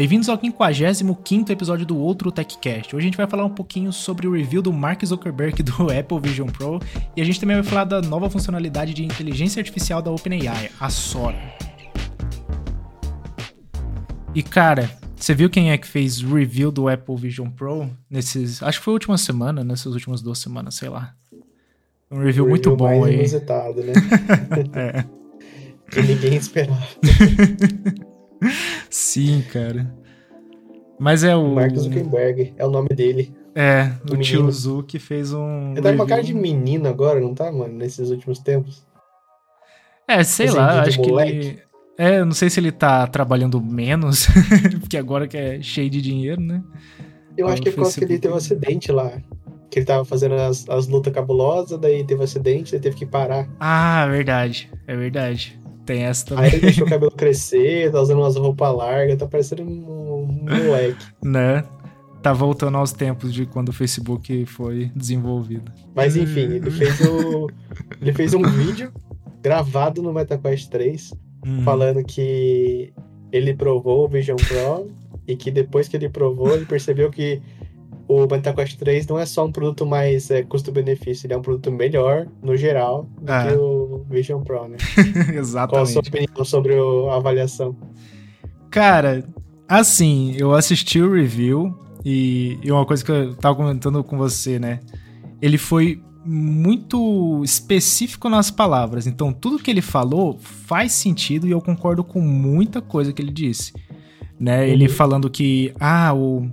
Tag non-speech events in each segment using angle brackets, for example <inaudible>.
Bem-vindos ao 55 episódio do Outro TechCast. Hoje a gente vai falar um pouquinho sobre o review do Mark Zuckerberg do <laughs> Apple Vision Pro e a gente também vai falar da nova funcionalidade de inteligência artificial da OpenAI, a Sora. E cara, você viu quem é que fez review do Apple Vision Pro nesses, acho que foi a última semana, nessas últimas duas semanas, sei lá. Um review, um muito review bom mais aí. inusitado, né? <laughs> <laughs> é. Que ninguém esperava. Sim, cara. Mas é o. Mark Zuckerberg, é o nome dele. É, o, O tio menino. Zu que fez um. Ele tá com uma cara de menino agora, não tá, mano? Nesses últimos tempos. É, sei Esse lá, acho que ele. moleque. É, eu não sei se ele tá trabalhando menos, <laughs> porque agora que é cheio de dinheiro, né? Eu Ah, acho que é no por causa que ele teve um acidente lá. Que ele tava fazendo as, as lutas cabulosas, daí teve um acidente, daí teve que parar. Ah, verdade. É verdade. Tem essa Aí também, ele deixou o cabelo crescer, tá usando umas roupas largas, tá parecendo um, um moleque. né? Tá voltando aos tempos de quando o Facebook foi desenvolvido. Mas enfim, ele fez o. Ele fez um vídeo gravado no MetaQuest 3 Hum. falando que ele provou o Vision Pro e que depois que ele provou, ele percebeu que o MetaQuest 3 não é só um produto mais é, custo-benefício, ele é um produto melhor, no geral, do Ah. que o Vision Pro, né? <laughs> Qual a sua Exatamente. opinião sobre a avaliação? Cara, assim, eu assisti o review e, e uma coisa que eu tava comentando com você, né? Ele foi muito específico nas palavras. Então, tudo que ele falou faz sentido e eu concordo com muita coisa que ele disse. Né? Ele Uhum. falando que, ah, o,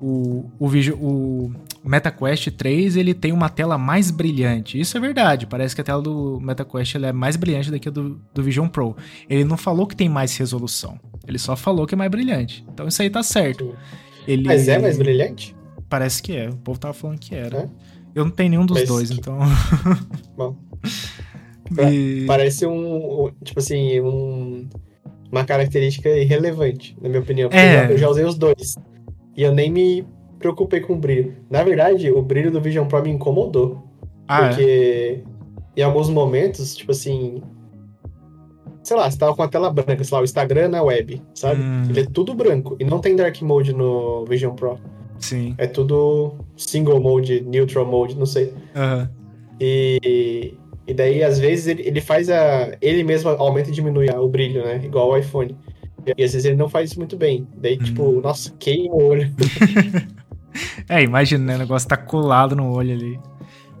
o, o, Vision- o MetaQuest 3 ele tem uma tela mais brilhante. Isso é verdade. Parece que a tela do MetaQuest é mais brilhante do que a do, do Vision Pro. Ele não falou que tem mais resolução. Ele só falou que é mais brilhante. Então isso aí tá certo. Ele... Mas é mais brilhante? Parece que é. O povo tava falando que era. É? Eu não tenho nenhum dos Mas dois, que- então. <laughs> Bom. E- Parece um, tipo assim, um- uma característica irrelevante, na minha opinião. Porque É. eu já usei os dois. E eu nem me preocupei com o brilho. Na verdade, o brilho do Vision Pro me incomodou. Ah, é? porque em alguns momentos, tipo assim. Sei lá, você tava com a tela branca, sei lá, o Instagram na web, sabe? Hum. Ele é tudo branco. E não tem Dark Mode no Vision Pro. Sim. É tudo single mode, neutral mode, não sei. Aham. E, e daí, às vezes, ele, ele faz a. Ele mesmo aumenta e diminui o brilho, né? Igual o iPhone. E às vezes ele não faz isso muito bem. Daí, Hum. tipo, nossa, queima o olho. <laughs> É, imagina, né? O negócio tá colado no olho ali.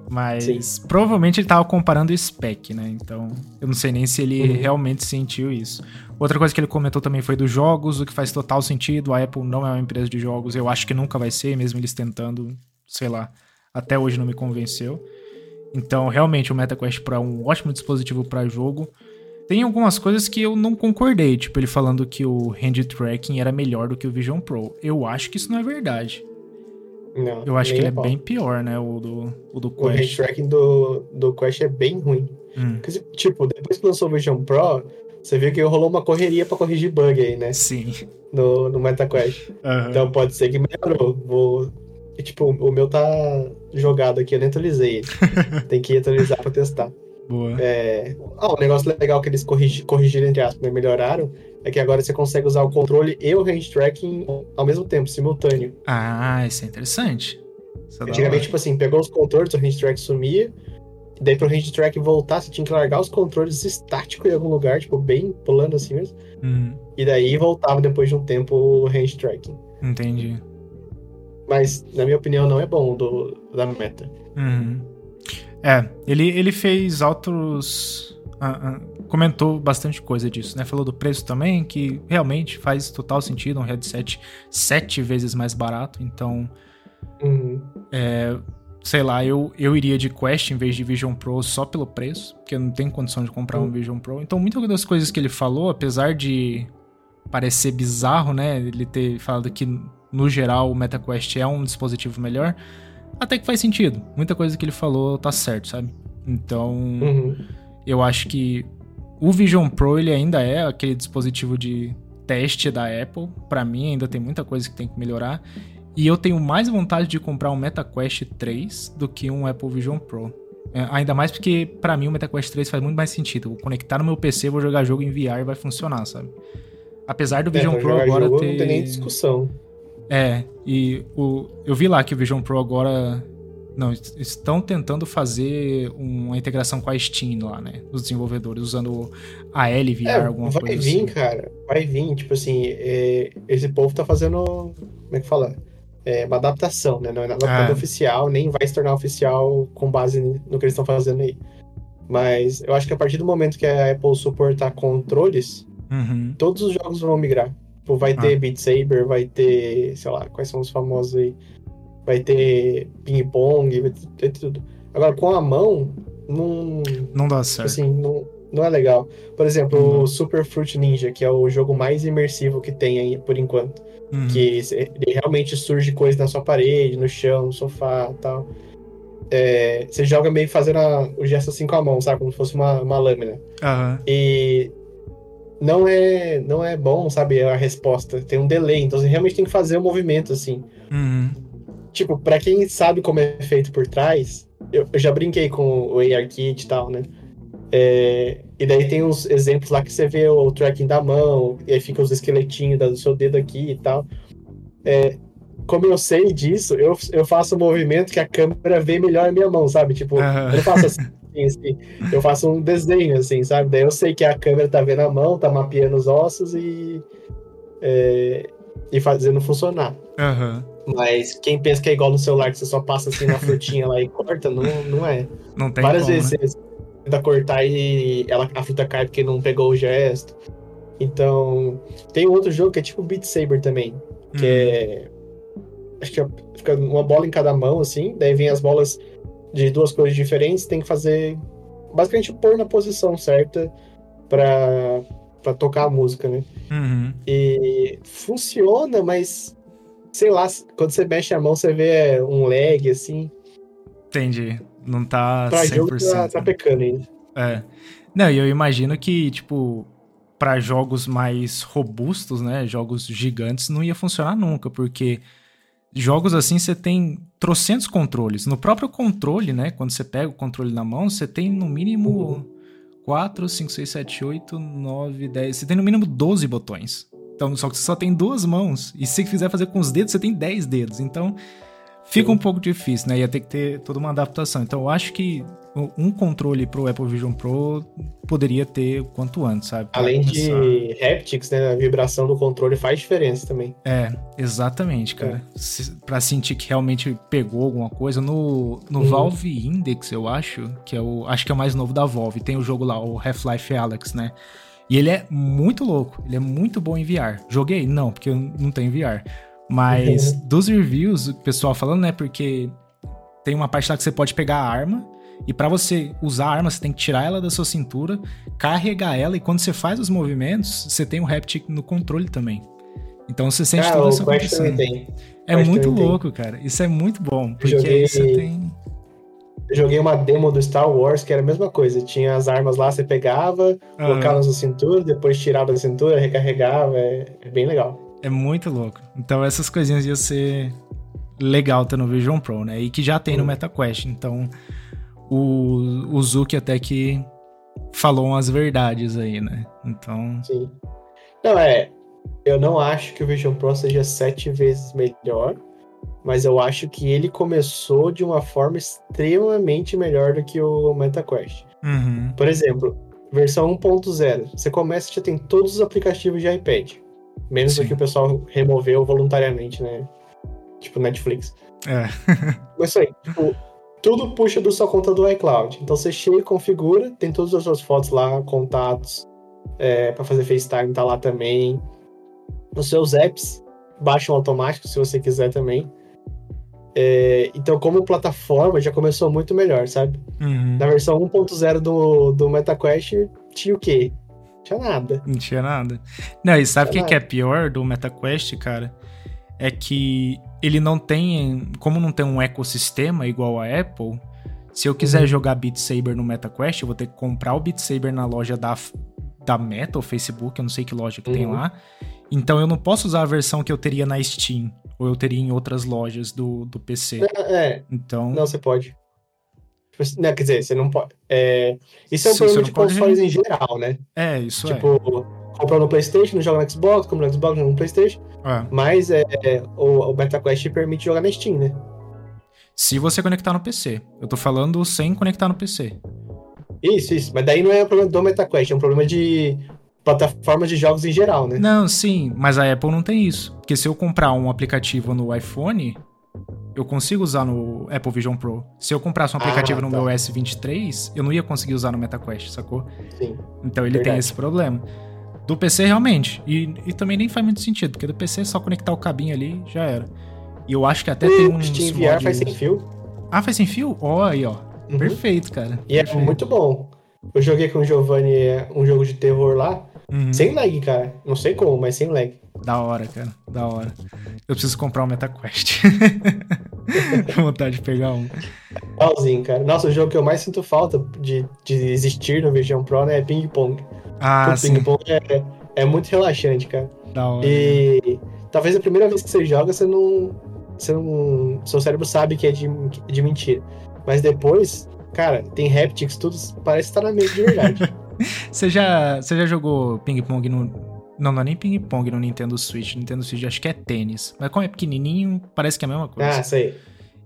Mas provavelmente ele tava comparando o spec, né? Então, eu não sei nem se ele Uhum. realmente sentiu isso. Outra coisa que ele comentou também foi dos jogos, o que faz total sentido. A Apple não é uma empresa de jogos, eu acho que nunca vai ser, mesmo eles tentando, sei lá. Até hoje não me convenceu. Então, realmente, o MetaQuest Pro é um ótimo dispositivo para jogo. Tem algumas coisas que eu não concordei, tipo ele falando que o hand tracking era melhor do que o Vision Pro. Eu acho que isso não é verdade. Não, Eu acho que ele é pau. bem pior, né? O do, o do O hand Quest. tracking do, do Quest é bem ruim. Hum, Porque, Tipo, depois que lançou o Vision Pro, você viu que rolou uma correria pra corrigir bug aí, né? sim. No, no MetaQuest. Aham. Então pode ser que melhorou. Vou. tipo, o meu tá jogado aqui, eu nem atualizei ele. <laughs> Tem que atualizar pra testar. Boa. É... Ah, um negócio legal que eles corrigi- corrigiram, entre aspas, né, melhoraram, é que agora você consegue usar o controle e o hand tracking ao mesmo tempo, simultâneo. Ah, isso é interessante. Isso é Antigamente, tipo assim, pegou os controles, o hand track sumia, daí pro hand track voltar, você tinha que largar os controles estáticos em algum lugar, tipo, bem pulando assim mesmo. Hum, E daí voltava depois de um tempo o hand tracking. entendi. Mas, na minha opinião, não é bom do, da meta. Uhum. É, ele, ele fez outros. ah, ah, comentou bastante coisa disso, né? Falou do preço também, que realmente faz total sentido um headset sete vezes mais barato. Então, Uhum. sei lá, eu, eu iria de Quest em vez de Vision Pro só pelo preço, porque eu não tenho condição de comprar um Hum. Vision Pro. Então, muitas das coisas que ele falou, apesar de parecer bizarro, né? Ele ter falado que, no geral, o MetaQuest é um dispositivo melhor, até que faz sentido. Muita coisa que ele falou tá certo, sabe? Então, Uhum. eu acho que o Vision Pro ele ainda é aquele dispositivo de teste da Apple. Pra mim ainda tem muita coisa que tem que melhorar. E eu tenho mais vontade de comprar um MetaQuest 3 do que um Apple Vision Pro. É, ainda mais porque pra mim o MetaQuest 3 faz muito mais sentido. Eu vou conectar no meu PC, vou jogar jogo em VR e vai funcionar, sabe? Apesar do Vision é, Pro agora jogo, ter. Não tem nem discussão. É, e o, eu vi lá que o Vision Pro agora. Não, estão tentando fazer uma integração com a Steam lá, né? Os desenvolvedores, usando a LVR, é, alguma vai coisa vir, assim. cara. Vai vir, tipo assim, é, esse povo tá fazendo. Como é que fala? É uma adaptação, né? Não é nada Ah. oficial, nem vai se tornar oficial com base no que eles estão fazendo aí. Mas eu acho que a partir do momento que a Apple suportar controles, Uhum. todos os jogos vão migrar. Tipo, vai Ah. ter Beat Saber, vai ter, sei lá, quais são os famosos aí? Vai ter Ping Pong, vai ter tudo. Agora, com a mão, não, Não dá certo. assim, não, não é legal. Por exemplo, Uhum. o Super Fruit Ninja, que é o jogo mais imersivo que tem aí, por enquanto. Uhum. Que realmente surge coisa na sua parede, no chão, no sofá tal. É, você joga meio fazendo a- o gesto assim com a mão, sabe? Como se fosse uma, uma lâmina. Aham. E não é, não é bom, sabe, a resposta. Tem um delay, então você realmente tem que fazer o movimento assim. Uhum. Tipo, pra quem sabe como é feito por trás, eu, eu já brinquei com o ARKit e tal, né? É, e daí tem uns exemplos lá que você vê o tracking da mão, e aí fica os esqueletinhos do seu dedo aqui e tal. É, como eu sei disso, eu, eu faço um movimento que a câmera vê melhor a minha mão, sabe? Tipo, Aham. eu faço assim, <laughs> assim, eu faço um desenho, assim, sabe? Daí eu sei que a câmera tá vendo a mão, tá mapeando os ossos e. é, e fazendo funcionar. Aham. Mas quem pensa que é igual no celular, que você só passa assim na frutinha lá e corta, não, não é. Não tem Várias como, vezes né? você tenta cortar e ela, a fruta cai porque não pegou o gesto. Então, tem outro jogo que é tipo Beat Saber também, que Uhum. é. Acho que é- fica uma bola em cada mão, assim, daí vem as bolas de duas cores diferentes, tem que fazer. Basicamente pôr na posição certa pra, pra tocar a música, né? Uhum. E funciona, mas sei lá, quando você mexe a mão, você vê um lag, assim. Entendi. Não tá Pra 100%. jogo tá, tá pecando ainda. É. Não, e eu imagino que, tipo, pra jogos mais robustos, né? Jogos gigantes, não ia funcionar nunca, porque jogos assim você tem trocentos controles. No próprio controle, né? Quando você pega o controle na mão, você tem no mínimo Uhum. 4, 5, 6, 7, 8, 9, 10. Você tem no mínimo 12 botões. Então, só que você só tem duas mãos. E se quiser fazer com os dedos, você tem 10 dedos. Então, fica um pouco difícil, né? Ia ter que ter toda uma adaptação. Então, eu acho que um controle pro Apple Vision Pro poderia ter quanto antes, sabe? Pra Além começar. de haptics, né? A vibração do controle faz diferença também. É, exatamente, cara. Se, pra sentir que realmente pegou alguma coisa. No, no Uhum. Valve Index, eu acho, que é o. Acho que é o mais novo da Valve. Tem o jogo lá, o Half-Life Alex, né? E ele é muito louco. Ele é muito bom em VR. Joguei? Não, porque eu não tenho VR. Mas <laughs> dos reviews, o pessoal falando, né? Porque tem uma parte lá que você pode pegar a arma. E pra você usar a arma, você tem que tirar ela da sua cintura, carregar ela, e quando você faz os movimentos, você tem o haptic no controle também. Então você sente ah, também acontecendo. tem. É Quest muito também tem. louco, cara. Isso é muito bom. Porque Joguei- aí você tem. Eu joguei uma demo do Star Wars que era a mesma coisa. Tinha as armas lá, você pegava, Ah, colocava na sua cintura, depois tirava da cintura, recarregava. É, é bem legal. É muito louco. Então essas coisinhas iam ser legal ter no Vision Pro, né? E que já tem no Hum. MetaQuest. Então o, o Zuki até que falou umas verdades aí, né? Então. Sim. Não, é. Eu não acho que o Vision Pro seja sete vezes melhor, mas eu acho que ele começou de uma forma extremamente melhor do que o MetaQuest. Uhum. Por exemplo, versão 1.0. Você começa e já tem todos os aplicativos de iPad. Menos Sim. do que o pessoal removeu voluntariamente, né? Tipo Netflix. É. <laughs> Mas isso aí, tipo, tudo puxa da sua conta do iCloud. Então você chega, configura, tem todas as suas fotos lá, contatos, é, para fazer FaceTime tá lá também. Os seus apps baixam automático se você quiser também. É, então, como plataforma, já começou muito melhor, sabe? Uhum. Na versão 1.0 do, do MetaQuest, tinha o quê? Tinha nada. Não tinha nada. Não, e sabe o que, que é pior do MetaQuest, cara? É que ele não tem. Como não tem um ecossistema igual a Apple, se eu quiser Uhum. jogar Beat Saber no MetaQuest, eu vou ter que comprar o Beat Saber na loja da, da Meta, ou Facebook, eu não sei que loja que tem Uhum. lá. Então eu não posso usar a versão que eu teria na Steam, ou eu teria em outras lojas do, do PC. É, Então. não, você pode. Tipo Não, quer dizer, você não pode. é, isso é um Sim, problema de não pode- consoles em geral, né? É, isso é. Tipo, compra no PlayStation, não joga no Xbox, compra no Xbox, joga no PlayStation. É. Mas é, é, o, o MetaQuest permite jogar na Steam, né? Se você conectar no PC. Eu tô falando sem conectar no PC. Isso, isso. Mas daí não é um problema do MetaQuest, é um problema de plataformas de jogos em geral, né? Não, sim, mas a Apple não tem isso. Porque se eu comprar um aplicativo no iPhone, eu consigo usar no Apple Vision Pro. Se eu comprasse um aplicativo Ah, no tá. meu S23, eu não ia conseguir usar no MetaQuest, sacou? Sim. Então ele tem Verdade. esse problema. Do PC, realmente. E, e também nem faz muito sentido, porque do PC é só conectar o cabinho ali, já era. E eu acho que até tem uns Steam VR faz sem fio. Ah, faz sem fio? Ó, aí, ó. Uhum. Perfeito, cara. E é Perfeito. muito bom. Eu joguei com o Giovanni é, um jogo de terror lá, Uhum. sem lag, cara. Não sei como, mas sem lag. Da hora, cara. Da hora. Eu preciso comprar um MetaQuest. <laughs> Vontade de pegar um. Igualzinho, cara. Nossa, o jogo que eu mais sinto falta de, de existir no Vision Pro né, é Ping Pong. Ah, o sim. Ping Pong é, é muito relaxante, cara. Da hora. E talvez a primeira vez que você joga, você não. Você não. Seu cérebro sabe que é de, de mentira. Mas depois, cara, tem haptics, tudo parece estar na mesa de verdade. <laughs> Você já, você já jogou ping-pong no. Não, não é nem ping-pong no Nintendo Switch. Nintendo Switch acho que é tênis. Mas como é pequenininho, parece que é a mesma coisa. ah, sei.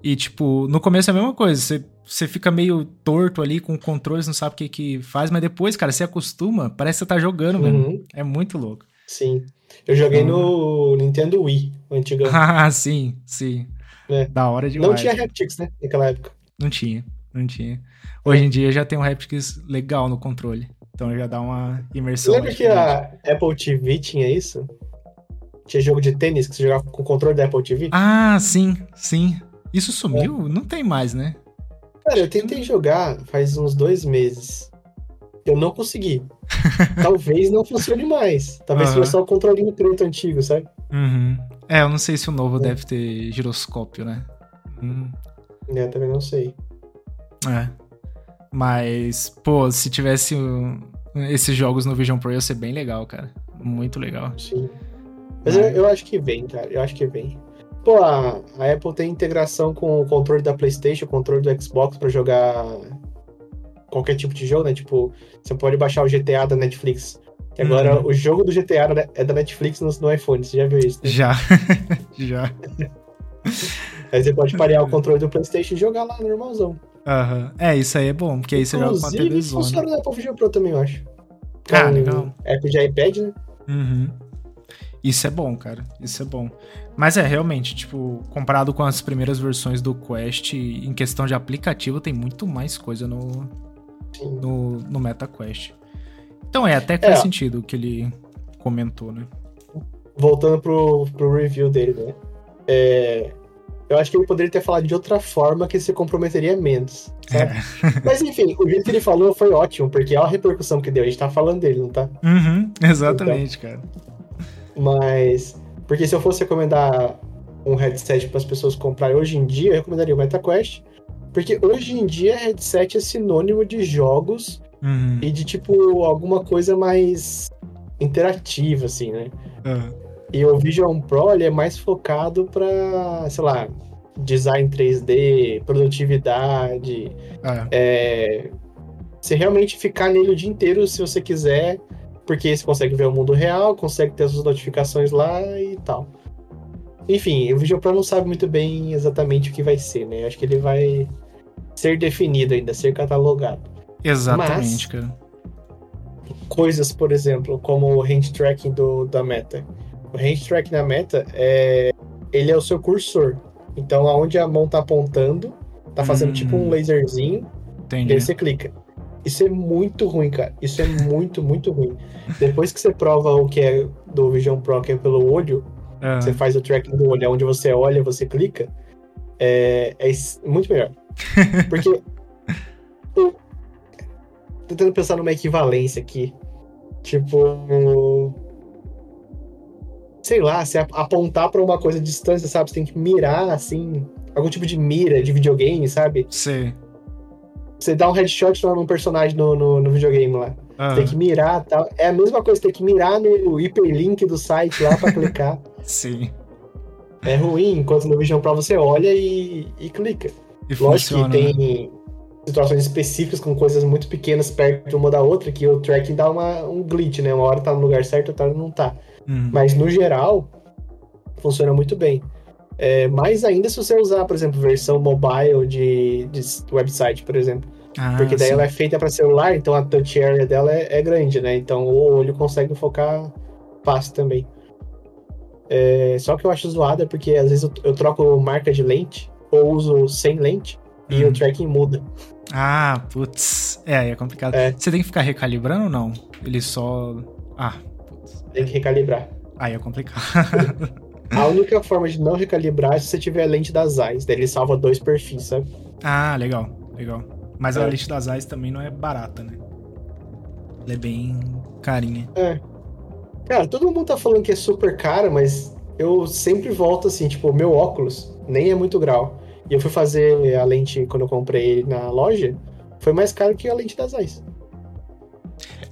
E, tipo, no começo é a mesma coisa. Você, você fica meio torto ali com o controle, você não sabe o que que faz. Mas depois, cara, você acostuma, parece que você tá jogando mesmo. Uhum, É muito louco. sim. Eu joguei Uhum. no Nintendo Wii, o antigão. <laughs> Ah, sim, sim. É. Da hora demais. Não tinha haptics, né? Naquela época. Não tinha, não tinha. Hoje em dia já tem um haptics legal no controle. Então já dá uma imersão. lembra que a Apple TV tinha isso? Tinha jogo de tênis que você jogava com o controle da Apple TV? Ah, sim, sim. Isso sumiu? Não tem mais, né? Cara, eu tentei jogar faz uns dois meses. Eu não consegui. <laughs> Talvez não funcione mais. Talvez Aham. seja só o controlinho preto antigo, sabe? Uhum. É, eu não sei se o novo É. deve ter giroscópio, né? Hum, É, também não sei. é. Mas, pô, se tivesse um- esses jogos no Vision Pro ia ser bem legal, cara. Muito legal. Sim. Mas eu, eu acho que vem, cara. Eu acho que vem. Pô, a, a Apple tem integração com o controle da PlayStation, o controle do Xbox pra jogar qualquer tipo de jogo, né? Tipo, você pode baixar o GTA da Netflix. E agora Uhum. o jogo do GTA né, é da Netflix no, no iPhone, você já viu isso, né? Já. <laughs> Já. Aí você pode parear o <laughs> controle do PlayStation e jogar lá normalzão. Aham. É, isso aí é bom, porque aí você joga com a TV zona. funciona no Apple Vision Pro também, eu acho. Ah, Com legal. Apple de iPad, né? Uhum. Isso é bom, cara. Isso é bom. Mas é, realmente, tipo, comparado com as primeiras versões do Quest, em questão de aplicativo, tem muito mais coisa no, Sim. no, no MetaQuest. Então é, até que faz É. sentido o que ele comentou, né? voltando pro, pro review dele, né? É, eu acho que ele poderia ter falado de outra forma que se comprometeria menos, sabe? <laughs> Mas enfim, o jeito que ele falou foi ótimo, porque olha a repercussão que deu. A gente tá falando dele, não tá? Uhum, exatamente, cara. Mas. Porque se eu fosse recomendar um headset para as pessoas comprarem hoje em dia, eu recomendaria o MetaQuest. Porque hoje em dia headset é sinônimo de jogos Uhum. e de tipo alguma coisa mais interativa, assim, né? Ah, E o Vision Pro ele é mais focado para, sei lá, design 3D, produtividade, ah, é, você realmente ficar nele o dia inteiro se você quiser, porque você consegue ver o mundo real, consegue ter as suas notificações lá e tal. Enfim, o Vision Pro não sabe muito bem exatamente o que vai ser, né? Acho que ele vai ser definido ainda, ser catalogado. exatamente, cara. Coisas, por exemplo, como o hand tracking do, da Meta. O hand tracking da Meta é ele é o seu cursor. Então, aonde a mão tá apontando, tá fazendo Hum. tipo um laserzinho E Entendi. aí você clica. Isso é muito ruim, cara. Isso é muito, muito ruim. Depois que você prova o que é do Vision Pro, que é pelo olho, Ah, você faz o tracking do olho, onde você olha, você clica, é, é muito melhor. <laughs> Porque. eu- tentando pensar numa equivalência aqui. Tipo. Sei lá, se ap- apontar pra uma coisa à distância, sabe? Você tem que mirar, assim. Algum tipo de mira de videogame, sabe? Sei. Você dá um headshot lá num personagem no, no, no videogame lá. Ah, Tem que mirar e tal. É a mesma coisa, tem que mirar no hiperlink do site lá pra clicar. <laughs> sim. É ruim, enquanto no Vision Pro você olha e, e clica. E Lógico funciona. que né? Situações específicas com coisas muito pequenas perto uma da outra que o tracking dá uma, um glitch, né? Uma hora tá no lugar certo, outra hora não tá. Uhum. Mas no geral, funciona muito bem. É, mais ainda se você usar, por exemplo, versão mobile de, de website, por exemplo. Ah, Porque daí sim. ela é feita para celular, então a touch area dela é, é grande, né? Então o olho consegue focar fácil também. É, só que eu acho zoada porque às vezes eu, eu troco marca de lente ou uso sem lente e Uhum. o tracking muda. Ah, putz. É, aí é complicado. É. Você tem que ficar recalibrando ou não? Ele só. Ah, putz. Tem que recalibrar. Aí é complicado. <laughs> A única forma de não recalibrar é se você tiver a lente das eyes. Daí ele salva dois perfis, sabe? ah, legal, legal. Mas a É. lista das eyes também não é barata, né? Ela é bem carinha. É. Cara, todo mundo tá falando que é super cara, mas eu sempre volto assim, tipo, meu óculos nem é muito grau. E eu fui fazer a lente quando eu comprei na loja, foi mais caro que a lente das eyes.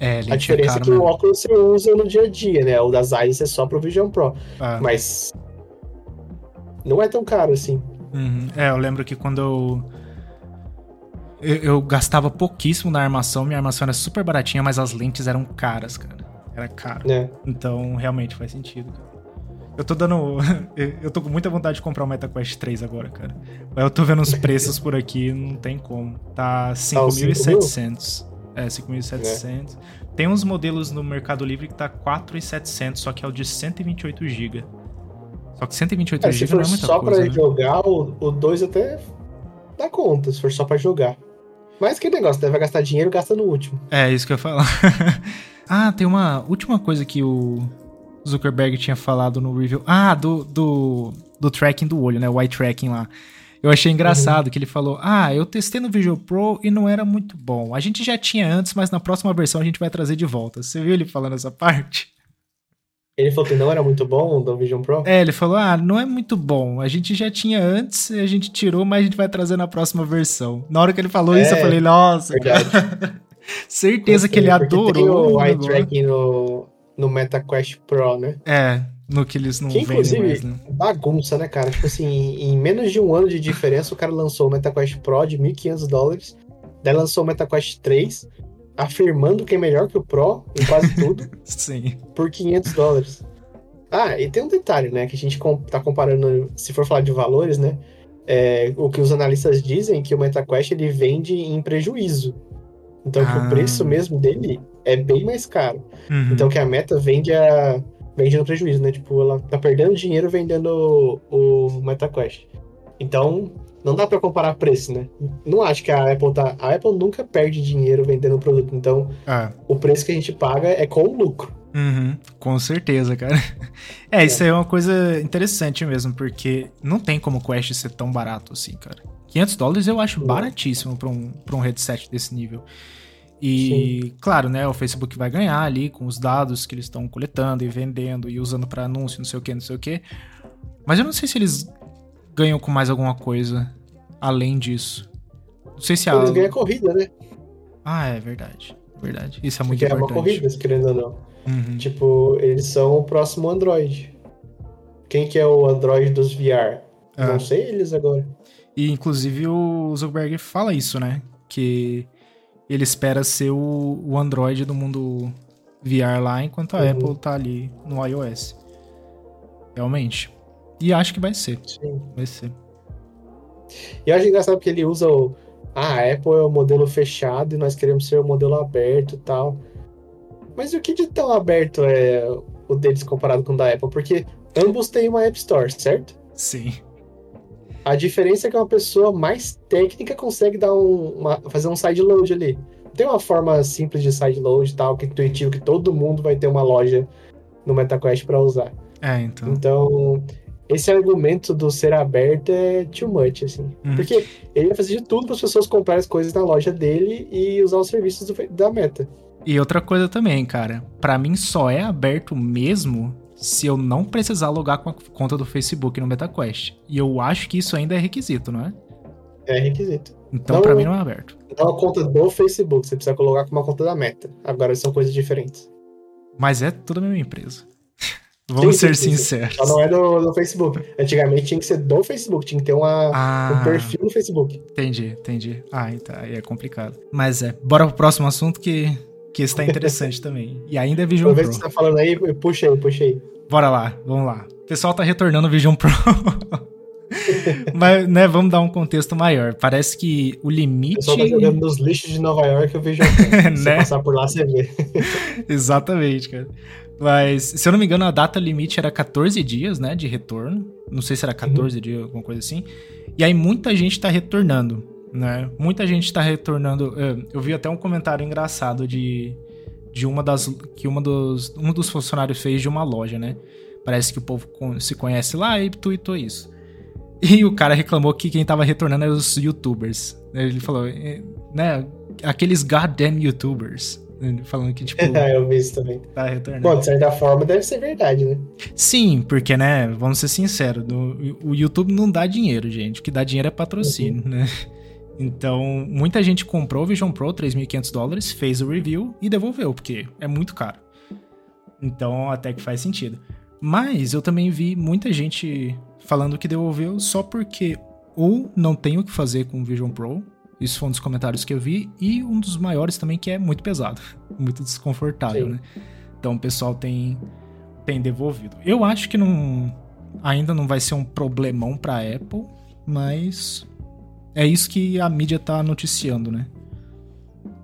É, A é diferença é caro que o mesmo. óculos você usa no dia a dia, né? O das eyes é só pro Vision Pro. Ah, Mas não é tão caro assim. uhum. É, eu lembro que quando eu... eu. eu gastava pouquíssimo na armação, minha armação era super baratinha, mas as lentes eram caras, cara. Era caro. Né? Então, realmente faz sentido, cara. Eu tô dando. <laughs> Eu tô com muita vontade de comprar o MetaQuest 3 agora, cara. Mas eu tô vendo os preços por aqui, não tem como. Tá Tá uns 5.700. É, 5.700. Tem uns modelos no Mercado Livre que tá 4.700, só que é o de 128 GB. Só que 128 É, se GB não for é muita só coisa, pra né? jogar, o 2 até dá conta, se for só pra jogar. Mas que negócio, deve gastar dinheiro, gasta no último. É, isso que eu ia falar. <laughs> ah, tem uma última coisa que o Zuckerberg tinha falado no review. Ah, do, do, do tracking do olho, né? O eye tracking lá. Eu achei engraçado que ele falou: Ah, eu testei no Visual Pro e não era muito bom. A gente já tinha antes, mas na próxima versão a gente vai trazer de volta. Você viu ele falando essa parte? Ele falou que não era muito bom do Vision Pro. É, ele falou: Ah, não é muito bom. A gente já tinha antes, a gente tirou, mas a gente vai trazer na próxima versão. Na hora que ele falou isso, eu É, falei: Nossa, Verdade. <laughs> certeza que ele adorou. Tem o eye tracking no, no MetaQuest Pro, né? É, no que eles não Que, vendem inclusive, mais, né? bagunça, né, cara? Tipo assim, em menos de um ano de diferença, o cara lançou o MetaQuest Pro de 1.500 dólares. Daí lançou o MetaQuest 3, afirmando que é melhor que o Pro em quase tudo, <laughs> Sim. por 500 dólares. Ah, e tem um detalhe, né, que a gente tá comparando, se for falar de valores, né, é, o que os analistas dizem que o MetaQuest ele vende em prejuízo. Então que Ah. o preço mesmo dele é bem mais caro. Uhum. Então que a Meta vende a vende no prejuízo, né? Tipo, ela tá perdendo dinheiro vendendo o, o MetaQuest. Então, não dá pra comparar preço, né? Não acho que a Apple tá, a Apple nunca perde dinheiro vendendo o produto. Então, Ah, o preço que a gente paga é com lucro. uhum, com certeza, cara. <laughs> É, isso aí é uma coisa interessante mesmo, porque não tem como o Quest ser tão barato assim, cara. 500 dólares eu acho baratíssimo pra um, pra um headset desse nível. E, claro, né, o Facebook vai ganhar ali com os dados que eles estão coletando e vendendo e usando pra anúncio, não sei o que, não sei o que. Mas eu não sei se eles ganham com mais alguma coisa além disso. Não sei se a... Eles ganham corrida, né? Ah, é verdade. Verdade. Isso é muito Porque é uma importante. corrida, querendo ou não. Uhum. Tipo, eles são o próximo Android. Quem que é o Android dos VR? Ah. Não sei eles agora. E inclusive o Zuckerberg fala isso, né? Que ele espera ser o, o Android do mundo VR lá, enquanto a Uhum. Apple tá ali no iOS. Realmente. E acho que vai ser. Sim. Vai ser. E eu acho engraçado porque ele usa o. Ah, a Apple é o modelo fechado e nós queremos ser o modelo aberto e tal. Mas o que de tão aberto é o deles comparado com o da Apple? Porque ambos têm uma App Store, certo? Sim. A diferença é que uma pessoa mais técnica consegue dar um, uma- fazer um sideload ali. Tem uma forma simples de sideload e tal, que é intuitivo, que todo mundo vai ter uma loja no MetaQuest para usar. É, então. Então, esse argumento do ser aberto é too much, assim. Hum. Porque ele vai fazer de tudo para as pessoas comprarem as coisas na loja dele e usar os serviços do- da Meta. E outra coisa também, cara. Pra mim só é aberto mesmo se eu não precisar logar com a conta do Facebook no MetaQuest. E eu acho que isso ainda é requisito, não é? É requisito. Então Não- pra mim não é aberto. Não a conta do Facebook, você precisa colocar com uma conta da Meta. Agora são coisas diferentes. Mas é tudo a mesma empresa. <laughs> Vamos Sim, ser sim, sim, sim. sinceros. Só não é do, do Facebook. Antigamente tinha que ser do Facebook, tinha que ter uma, Ah, um perfil no Facebook. entendi, entendi. Ah, então aí é complicado. Mas é, bora pro próximo assunto que, que está interessante <laughs> também. E ainda é Vision Vamos ver o que você tá falando aí, puxa aí, puxa aí. Bora lá, vamos lá. O pessoal tá retornando o Vision Pro. <laughs> Mas, né, vamos dar um contexto maior. Parece que o O limite. pessoal tá jogando nos lixos de Nova York, eu vejo. <laughs> Se Né? passar por lá, você vê. Exatamente, cara. Mas, se eu não me engano, a data limite era 14 dias, né, de retorno. Não sei se era 14 dias, alguma coisa assim. E aí muita gente tá retornando, né? Muita gente tá retornando. eh, Eu vi até um comentário engraçado de, de uma das. que uma dos, um dos funcionários fez de uma loja, né? Parece que o povo se conhece lá e tweetou isso. E o cara reclamou que quem tava retornando eram os youtubers. Ele falou, eh, né? Aqueles goddamn youtubers. Falando que, tipo, Ah, <laughs> eu vi isso também. tá retornando. Bom, de certa forma deve ser verdade, né? Sim, porque, né, vamos ser sinceros, no- o YouTube não dá dinheiro, gente. O que dá dinheiro é patrocínio, né? Então, muita gente comprou o Vision Pro, 3.500 dólares, fez o review e devolveu, porque é muito caro. Então, até que faz sentido. Mas eu também vi muita gente falando que devolveu só porque ou não tem o que fazer com o Vision Pro, isso foi um dos comentários que eu vi, e um dos maiores também que é muito pesado, <laughs> muito desconfortável, Sim. né? Então o pessoal tem tem devolvido. Eu acho que não ainda não vai ser um problemão pra Apple, mas é isso que a mídia tá noticiando, né?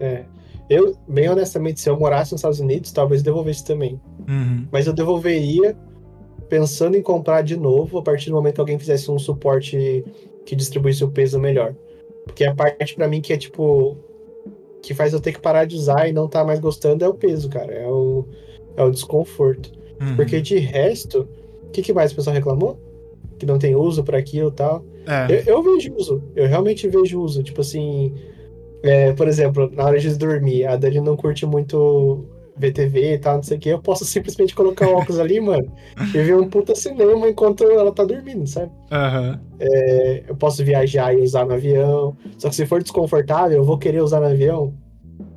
É. Eu, bem honestamente, se eu morasse nos Estados Unidos, talvez devolvesse também. Uhum. Mas eu devolveria pensando em comprar de novo a partir do momento que alguém fizesse um suporte que distribuísse o peso melhor. Porque a parte pra mim que é tipo. que faz eu ter que parar de usar e não tá mais gostando é o peso, cara. É o, é o desconforto. Uhum. Porque de resto, o que, que mais o pessoal reclamou? Que não tem uso pra aquilo e tal. É. Eu, eu vejo uso, eu realmente vejo uso. Tipo assim, é, por exemplo, na hora de dormir, a Dani não curte muito VTV e tal, não sei o que, eu posso simplesmente colocar o óculos ali, mano, <laughs> e ver um puta cinema enquanto ela tá dormindo, sabe? Aham. É, eu posso viajar e usar no avião, só que se for desconfortável, eu vou querer usar no avião,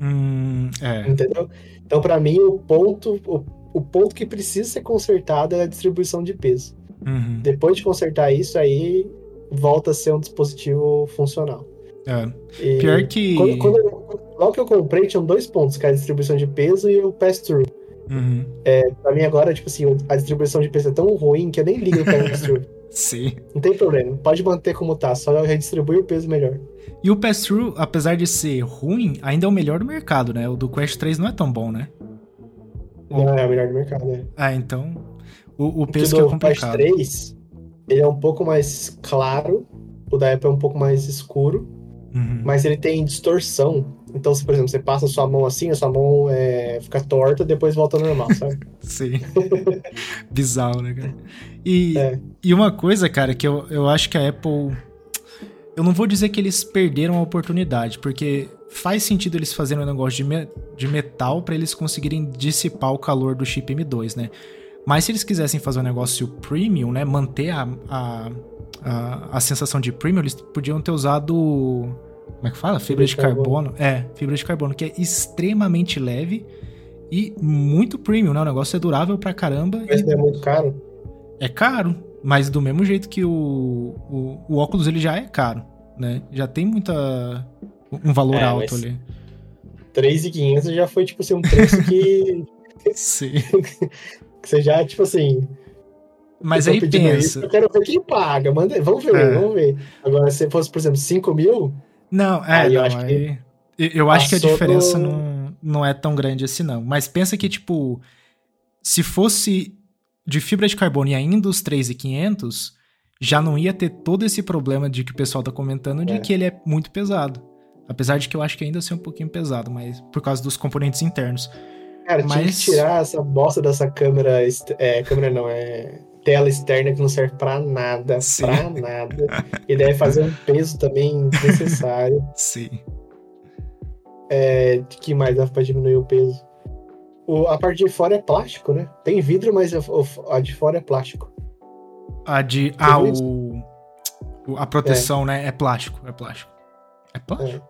Hum, é. entendeu? Então, pra mim, o ponto, o, o ponto que precisa ser consertado é a distribuição de peso. Uhum. Depois de consertar isso, aí volta a ser um dispositivo funcional. É. Pior que. Quando, quando eu- logo que eu comprei, tinham dois pontos, que é a distribuição de peso e o pass-through. Uhum. Pra mim agora, tipo assim, a distribuição de peso é tão ruim que eu nem ligo o pass-through. <laughs> Sim. Não tem problema, pode manter como tá, só redistribui o peso melhor. E o pass-through, apesar de ser ruim, ainda é o melhor do mercado, né? O do Quest 3 não é tão bom, né? Não é o melhor do mercado, né? Ah, então. O, o peso o que é do Pass complicado. 3, ele é um pouco mais claro, o da Apple é um pouco mais escuro, Uhum. mas ele tem distorção. Então, se, por exemplo, você passa a sua mão assim, a sua mão é, fica torta, depois volta ao normal, sabe? <laughs> Sim. <laughs> Bizarro, né, cara? E, É. e uma coisa, cara, que eu, eu acho que a Apple. Eu não vou dizer que eles perderam a oportunidade, porque faz sentido eles fazerem um negócio de, me- de metal pra eles conseguirem dissipar o calor do chip M2, né? Mas se eles quisessem fazer um negócio premium, né? Manter a, a, a, a sensação de premium, eles podiam ter usado. Como é que fala? Fibra de carbono. É, fibra de carbono, que é extremamente leve e muito premium, né? O negócio é durável pra caramba. Mas e não é muito caro. é caro, mas do mesmo jeito que o, o, o óculos ele já é caro, né? Já tem muita um valor É, alto ali. 3,500 já foi, tipo assim, um preço que, <laughs> Sim. <laughs> que você já, tipo assim. Mas eu aí pensa. isso, eu quero ver quem paga. Manda, vamos ver, É. vamos ver. Agora, se fosse, por exemplo, 5 mil, Não, é, Aí eu não, acho que aí- eu- eu acho que a diferença do- não, não é tão grande assim, não. Mas pensa que, tipo, se fosse de fibra de carbono e ainda os 3,500, já não ia ter todo esse problema de que o pessoal tá comentando de É. que ele é muito pesado. Apesar de que eu acho que ainda assim é um pouquinho pesado, mas por causa dos componentes internos. Cara, tinha que Mas- tirar essa bosta dessa câmera. É, câmera não, é tela externa que não serve pra nada. Sim. Pra nada. E deve fazer um peso também desnecessário. <laughs> Sim. É, que mais dá pra diminuir o peso? O- a parte de fora é plástico, né? Tem vidro, mas a, de fora é plástico. A de. Ah, viu o. o- A proteção, né? É plástico. É plástico. É plástico?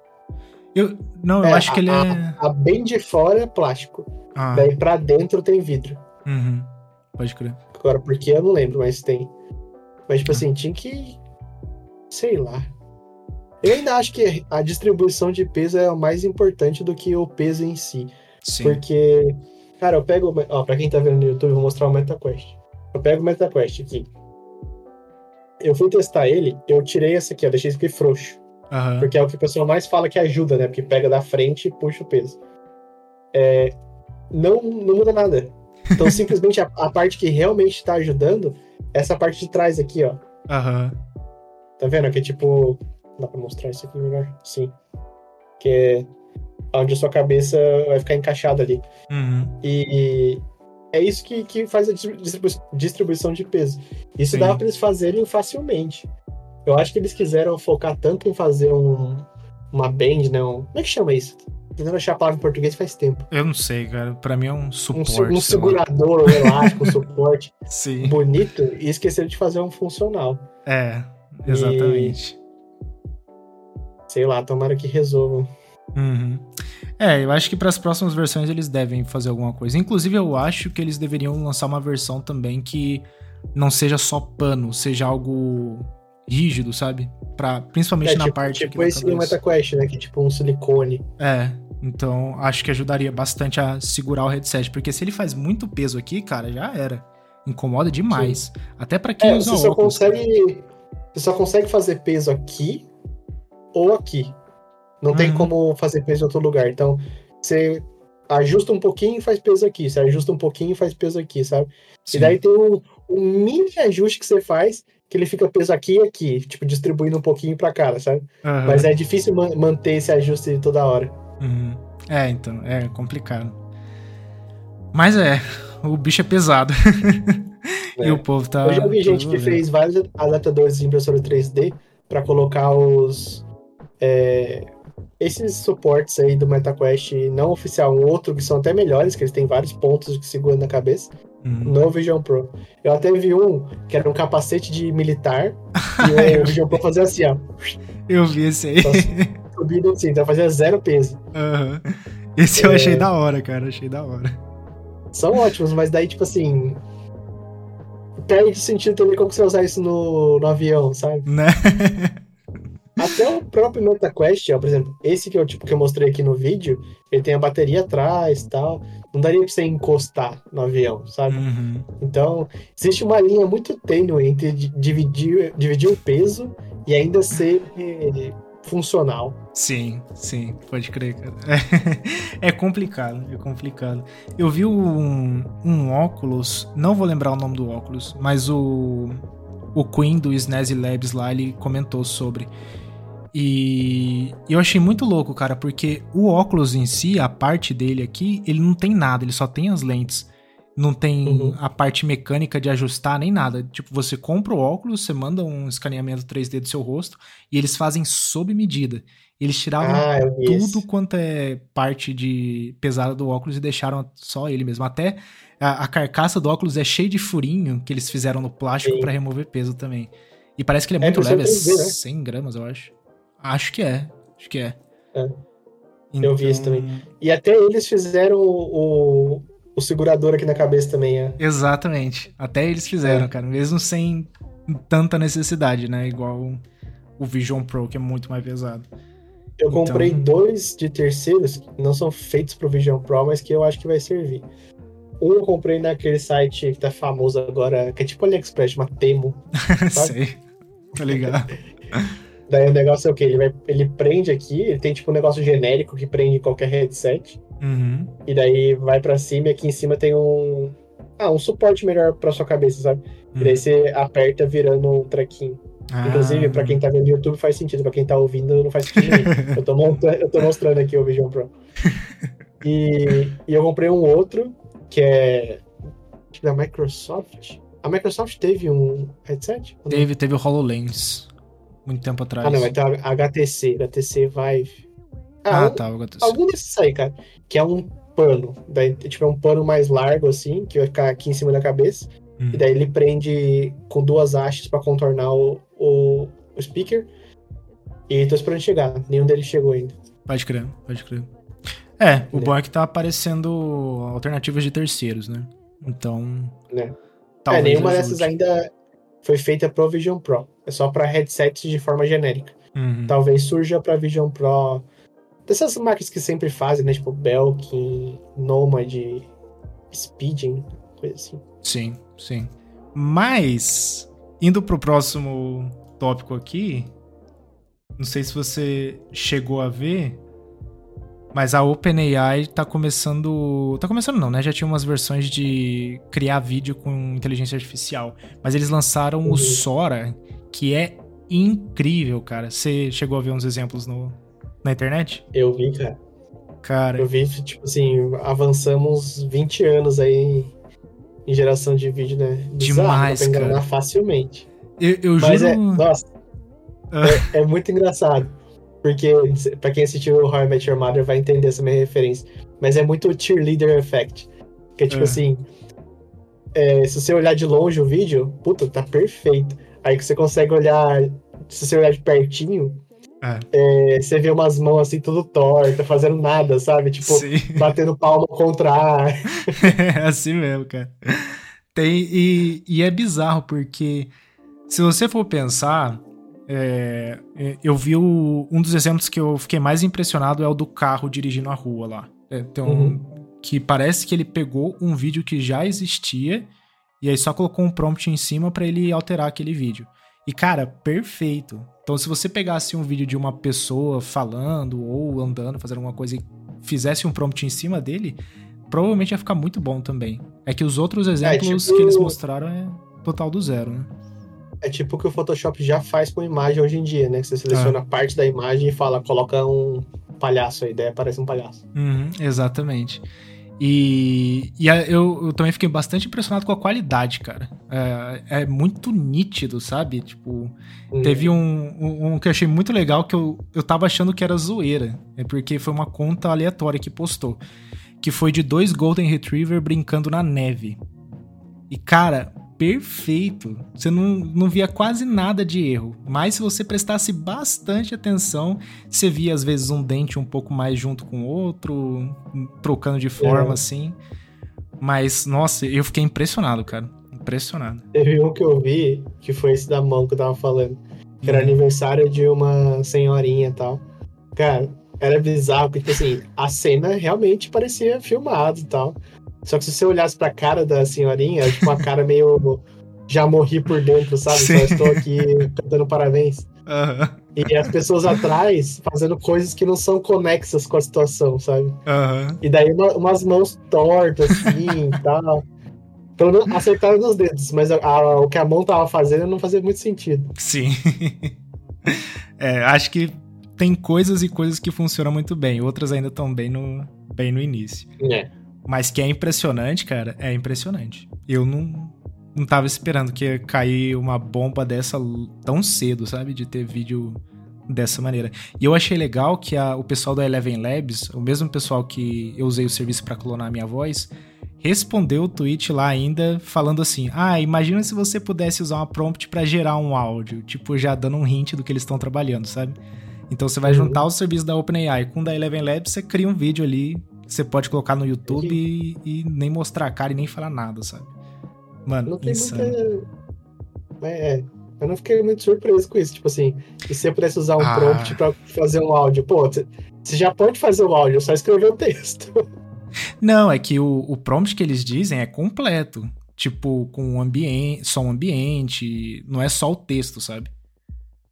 Eu, não, eu É, acho que ele a- é. A bem de fora é plástico. Ah, Daí pra dentro tem vidro. uhum. pode crer. Agora, por que eu não lembro, mas tem. Mas, tipo assim, tinha que. Sei lá. Eu ainda acho que a distribuição de peso é o mais importante do que o peso em si. Sim. Porque, cara, eu pego. Ó, pra quem tá vendo no YouTube, eu vou mostrar o MetaQuest. Eu pego o MetaQuest aqui. Eu fui testar ele, eu tirei esse aqui, ó, deixei esse aqui frouxo. Aham. Porque é o que o pessoal mais fala que ajuda, né? Porque pega da frente e puxa o peso. É, não, não muda nada. Então, <laughs> simplesmente a, a parte que realmente está ajudando é essa parte de trás aqui, ó. Aham. Tá vendo? Que é tipo. Dá pra mostrar isso aqui melhor? Sim. Que é onde a sua cabeça vai ficar encaixada ali. Uhum. E é isso que, que faz a distribu- distribuição de peso. Isso Sim. dava pra eles fazerem facilmente. Eu acho que eles quiseram focar tanto em fazer um, uma band, né? Um, como é que chama isso? Tentando achar a palavra em português faz tempo. Eu não sei, cara. Pra mim é um Um, suporte. um lá. segurador, um elástico, um <laughs> suporte Sim. bonito e esqueceram de fazer um funcional. É, exatamente. Sei lá, tomara que resolvam. Uhum. É, eu acho que para as próximas versões eles devem fazer alguma coisa. Inclusive, eu acho que eles deveriam lançar uma versão também que não seja só pano, seja algo rígido, sabe? Pra, principalmente É, na tipo, parte aqui tipo esse. MetaQuest, né? Que é tipo um silicone. É, então acho que ajudaria bastante a segurar o headset, porque se ele faz muito peso aqui, cara, já era. Incomoda demais. Até pra quem É, usa você só óculos. consegue. Você só consegue fazer peso aqui ou aqui. Não tem Uhum. como fazer peso em outro lugar. Então, você ajusta um pouquinho e faz peso aqui. Você ajusta um pouquinho e faz peso aqui, sabe? Sim. E daí tem um, um mini ajuste que você faz, que ele fica peso aqui e aqui, tipo, distribuindo um pouquinho pra cada, sabe? Aham. Mas é difícil man- manter esse ajuste toda hora. Uhum. É, então, é complicado. Mas é, o bicho é pesado. <laughs> É. E o povo tá. Eu já vi gente que fez vários adaptadores de impressora 3D para colocar os é, esses suportes aí do MetaQuest não oficial, um outro que são até melhores, que eles têm vários pontos que seguram na cabeça, Uhum. no Vision Pro. Eu até vi um que era um capacete de militar <laughs> e o Vision Pro fazia assim, ó, Eu vi esse aí. subindo assim, então fazia zero peso. Aham. Esse eu É. achei da hora, cara. Achei da hora. São ótimos, mas daí, tipo assim. Perde sentido também como que você usar isso no, no avião, sabe? Né? <laughs> Até o próprio MetaQuest, ó, por exemplo, esse que eu, tipo, que eu mostrei aqui no vídeo, ele tem a bateria atrás e tal. Não daria pra você encostar no avião, sabe? Uhum. Então, existe uma linha muito tênue entre di- dividir, dividir o peso e ainda ser eh, funcional. Sim, sim, pode crer, cara. É, <laughs> é complicado, é complicado. Eu vi um, um óculos, não vou lembrar o nome do óculos, mas o, o Queen do SNES Labs lá, ele comentou sobre. E eu achei muito louco, cara, porque o óculos em si, a parte dele aqui, ele não tem nada, ele só tem as lentes. Não tem Uhum. a parte mecânica de ajustar nem nada. Tipo, você compra o óculos, você manda um escaneamento 3D do seu rosto e eles fazem sob medida. Eles tiravam Ah, tudo esse. quanto é parte de pesada do óculos e deixaram só ele mesmo. Até a, a carcaça do óculos é cheia de furinho que eles fizeram no plástico pra remover peso também. E parece que ele é É muito leve, é 3D, né? 100 gramas, eu acho. Acho que é, acho que é. É. Eu vi isso Então, também. E até eles fizeram o, o, o segurador aqui na cabeça também, é. Exatamente. Até eles fizeram, É. cara. Mesmo sem tanta necessidade, né? Igual o Vision Pro, que é muito mais pesado. Eu Então- comprei dois de terceiros que não são feitos pro Vision Pro, mas que eu acho que vai servir. Um eu comprei naquele site que tá famoso agora, que é tipo AliExpress, chama Temo. <laughs> Sei. Tá ligado? <laughs> Daí o negócio é o quê? Ele, vai, ele prende aqui, ele tem tipo um negócio genérico que prende qualquer headset. Uhum. E daí vai pra cima e aqui em cima tem um. Ah, um suporte melhor pra sua cabeça, sabe? E daí você aperta virando um trequinho. Inclusive, Ah. pra quem tá vendo no YouTube faz sentido, pra quem tá ouvindo não faz sentido nenhum. <laughs> eu, tô montando, eu tô mostrando aqui o Vision Pro. E, e eu comprei um outro, que é acho que da Microsoft. A Microsoft teve um headset? Teve, teve o HoloLens. Muito tempo atrás. Ah, não, vai ter a HTC, HTC Vive. Ah, Ah, um- tá. HTC. algum desses aí, cara. Que é um pano. Daí, tipo, é um pano mais largo, assim, que vai ficar aqui em cima da cabeça. Hum. E daí ele prende com duas hastes pra contornar o, o, o speaker. E tô esperando chegar. Nenhum deles chegou ainda. Pode crer, pode crer. É, o bom é que tá aparecendo alternativas de terceiros, né? Então, Né? É, nenhuma ajude. dessas ainda foi feita pro Vision Pro. É só para headsets de forma genérica. Uhum. Talvez surja para Vision Pro. Dessas marcas que sempre fazem, né? Tipo Belkin, Nomad, Speeding, coisa assim. Sim, sim. Mas, indo pro próximo tópico aqui, não sei se você chegou a ver, mas a OpenAI tá começando. Tá começando não, né? Já tinha umas versões de criar vídeo com inteligência artificial. Mas eles lançaram Uhum. o Sora, que é incrível, cara. Você chegou a ver uns exemplos no, na internet? Eu vi, cara. Cara, Eu vi, tipo assim, avançamos 20 anos aí em geração de vídeo, né? Demais, dá pra enganar cara. facilmente. eu, eu Mas juro. é, nossa, Ah. é, é muito engraçado. Porque, pra quem assistiu o How I Met Your Mother vai entender essa minha referência. Mas é muito o cheerleader effect. Que é tipo É. assim, é, se você olhar de longe o vídeo, puta, tá perfeito. Aí que você consegue olhar, se você olhar de pertinho, É. é, você vê umas mãos assim, tudo torta, fazendo nada, sabe? Tipo, Sim. <laughs> batendo palma contra ar. É assim mesmo, cara. Tem, e, e é bizarro, porque se você for pensar, é, é, eu vi o- um dos exemplos que eu fiquei mais impressionado é o do carro dirigindo a rua lá. É, tem um, Uhum. Que parece que ele pegou um vídeo que já existia e aí só colocou um prompt em cima pra ele alterar aquele vídeo. E, cara, perfeito. Então, se você pegasse um vídeo de uma pessoa falando ou andando, fazendo alguma coisa e fizesse um prompt em cima dele, provavelmente ia ficar muito bom também. É que os outros exemplos tipo- que eles mostraram é total do zero, né? É tipo o que o Photoshop já faz com imagem hoje em dia, né? Que você seleciona Ah. parte da imagem e fala, coloca um palhaço aí, daí aparece um palhaço. Uhum, exatamente. E, e eu, eu também fiquei bastante impressionado com a qualidade, cara. É, é muito nítido, sabe? Tipo, Hum. Teve um, um, um que eu achei muito legal que eu, eu tava achando que era zoeira. É porque foi uma conta aleatória que postou. Que foi de dois Golden Retriever brincando na neve. E, cara, perfeito. Você não, não via quase nada de erro. Mas se você prestasse bastante atenção, você via às vezes um dente um pouco mais junto com o outro, trocando de forma É. assim. Mas, nossa, eu fiquei impressionado, cara. Impressionado. Teve um que eu vi, que foi esse da mão que eu tava falando. Que era Uhum. aniversário de uma senhorinha e tal. Cara, era bizarro, porque, tipo assim, a cena realmente parecia filmado e tal. Só que se você olhasse pra cara da senhorinha, era tipo uma cara meio. Já morri por dentro, sabe? Sim. Só estou aqui cantando parabéns. Aham, E as pessoas atrás fazendo coisas que não são conexas com a situação, sabe? aham. E daí uma- umas mãos tortas, assim, e <laughs> tal. Pelo menos acertaram nos dedos, mas a- a- o que a mão tava fazendo não fazia muito sentido. Sim. <laughs> é, acho que tem coisas e coisas que funcionam muito bem, outras ainda estão bem no, bem no início. É. Mas que é impressionante, cara, é impressionante. Eu não, não tava esperando que ia cair uma bomba dessa tão cedo, sabe? De ter vídeo dessa maneira. E eu achei legal que a- o pessoal da Eleven Labs, o mesmo pessoal que eu usei o serviço pra clonar a minha voz, respondeu o tweet lá ainda falando assim: "Ah, imagina se você pudesse usar uma prompt pra gerar um áudio", tipo já dando um hint do que eles estão trabalhando, sabe? Então você vai Uhum. juntar o serviço da OpenAI com o da Eleven Labs, você cria um vídeo ali, você pode colocar no YouTube e, e nem mostrar a cara e nem falar nada, sabe? Mano, Não tem insano. muita. É, é. eu não fiquei muito surpreso com isso. Tipo assim, se você pudesse usar um Ah. prompt pra fazer um áudio, pô, você já pode fazer o áudio, é só escrever o texto. <laughs> Não, é que o, o prompt que eles dizem é completo. Tipo, com ambiente, som ambiente, não é só o texto, sabe?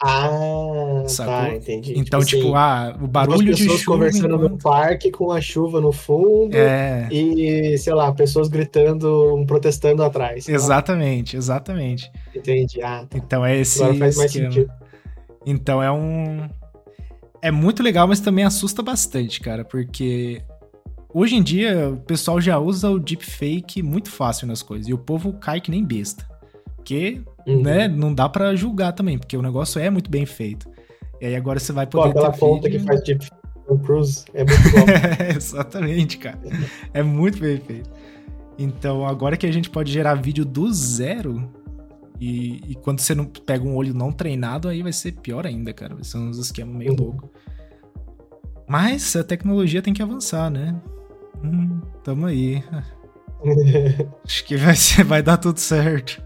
Ah, Sacou? tá, entendi. Então, tipo, assim, ah, o barulho de chuva. conversando no enquanto- parque com a chuva no fundo É, e, sei lá, pessoas gritando, protestando atrás. tá? exatamente, exatamente. Entendi. Ah, tá. Então é esse Agora faz mais esquema. sentido. Então é um. É muito legal, mas também assusta bastante, cara, porque hoje em dia o pessoal já usa o deepfake muito fácil nas coisas e o povo cai que nem besta. Porque, Uhum. né, não dá pra julgar também, porque o negócio é muito bem feito. E aí agora você vai Pô, poder aquela ter conta vídeo... que faz tipo Tom Cruise é muito bom. <laughs> Exatamente, cara. É muito bem feito. Então, agora que a gente pode gerar vídeo do zero, e, e quando você não pega um olho não treinado, aí vai ser pior ainda, cara. Vai ser uns esquemas meio Uhum. loucos. Mas a tecnologia tem que avançar, né? Hum, tamo aí. <laughs> Acho que vai, ser, vai dar tudo certo.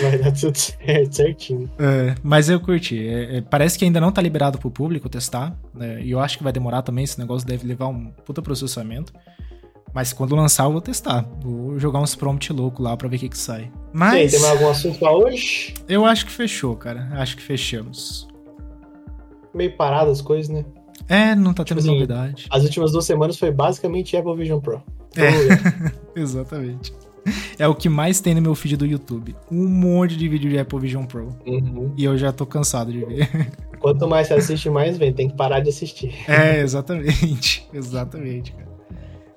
Vai dar tudo <laughs> certo, certinho. É, mas eu curti. É, é, parece que ainda não tá liberado pro público testar. Né? E eu acho que vai demorar também. Esse negócio deve levar um puta processamento. Mas quando lançar, eu vou testar. Vou jogar uns prompt louco lá pra ver o que, que sai. Mas. E aí, tem mais algum assunto pra hoje? Eu acho que fechou, cara. Acho que fechamos. Meio parado as coisas, né? É, não tá tendo Tipo assim, novidade. As últimas duas semanas foi basicamente Apple Vision Pro. É. Lugar. <laughs> Exatamente. <laughs> É o que mais tem no meu feed do YouTube. Um monte de vídeo de Apple Vision Pro. Uhum. E eu já tô cansado de ver. <laughs> Quanto mais você assiste, mais vem. Tem que parar de assistir. É, exatamente. <laughs> Exatamente, cara.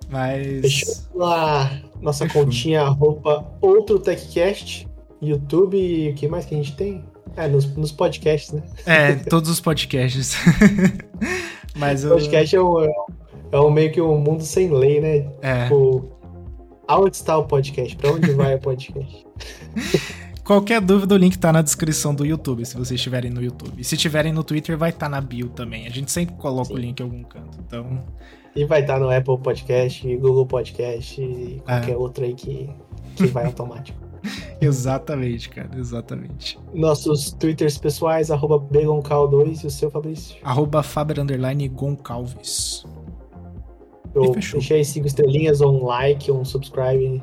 Mas. Fechou lá nossa Fechou. continha arroba outro TechCast, YouTube e o que mais que a gente tem? É, nos, nos podcasts, né? É, todos os podcasts. Mas eu. Podcast é, um, é um meio que um mundo sem lei, né? É. Tipo, aonde está o podcast? Pra onde vai o podcast? Qualquer dúvida, o link tá na descrição do YouTube, se vocês estiverem no YouTube. E se estiverem no Twitter, vai estar na bio também. A gente sempre coloca o Sim. link em algum canto. Então, E vai estar no Apple Podcast, Google Podcast e qualquer É. outro aí que, que vai automático. <laughs> exatamente, cara, exatamente. Nossos Twitters pessoais, arroba BegonCal2 e o seu Fabrício. Arroba Faber Underline Goncalves. Eu deixei cinco estrelinhas, ou um like, ou um subscribe,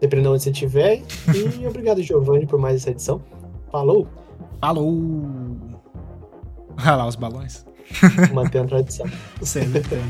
dependendo de onde você estiver. E <laughs> obrigado, Giovanni, por mais essa edição. Falou! Falou! Olha lá os balões. Mantendo a tradição. <laughs> Sempre tem.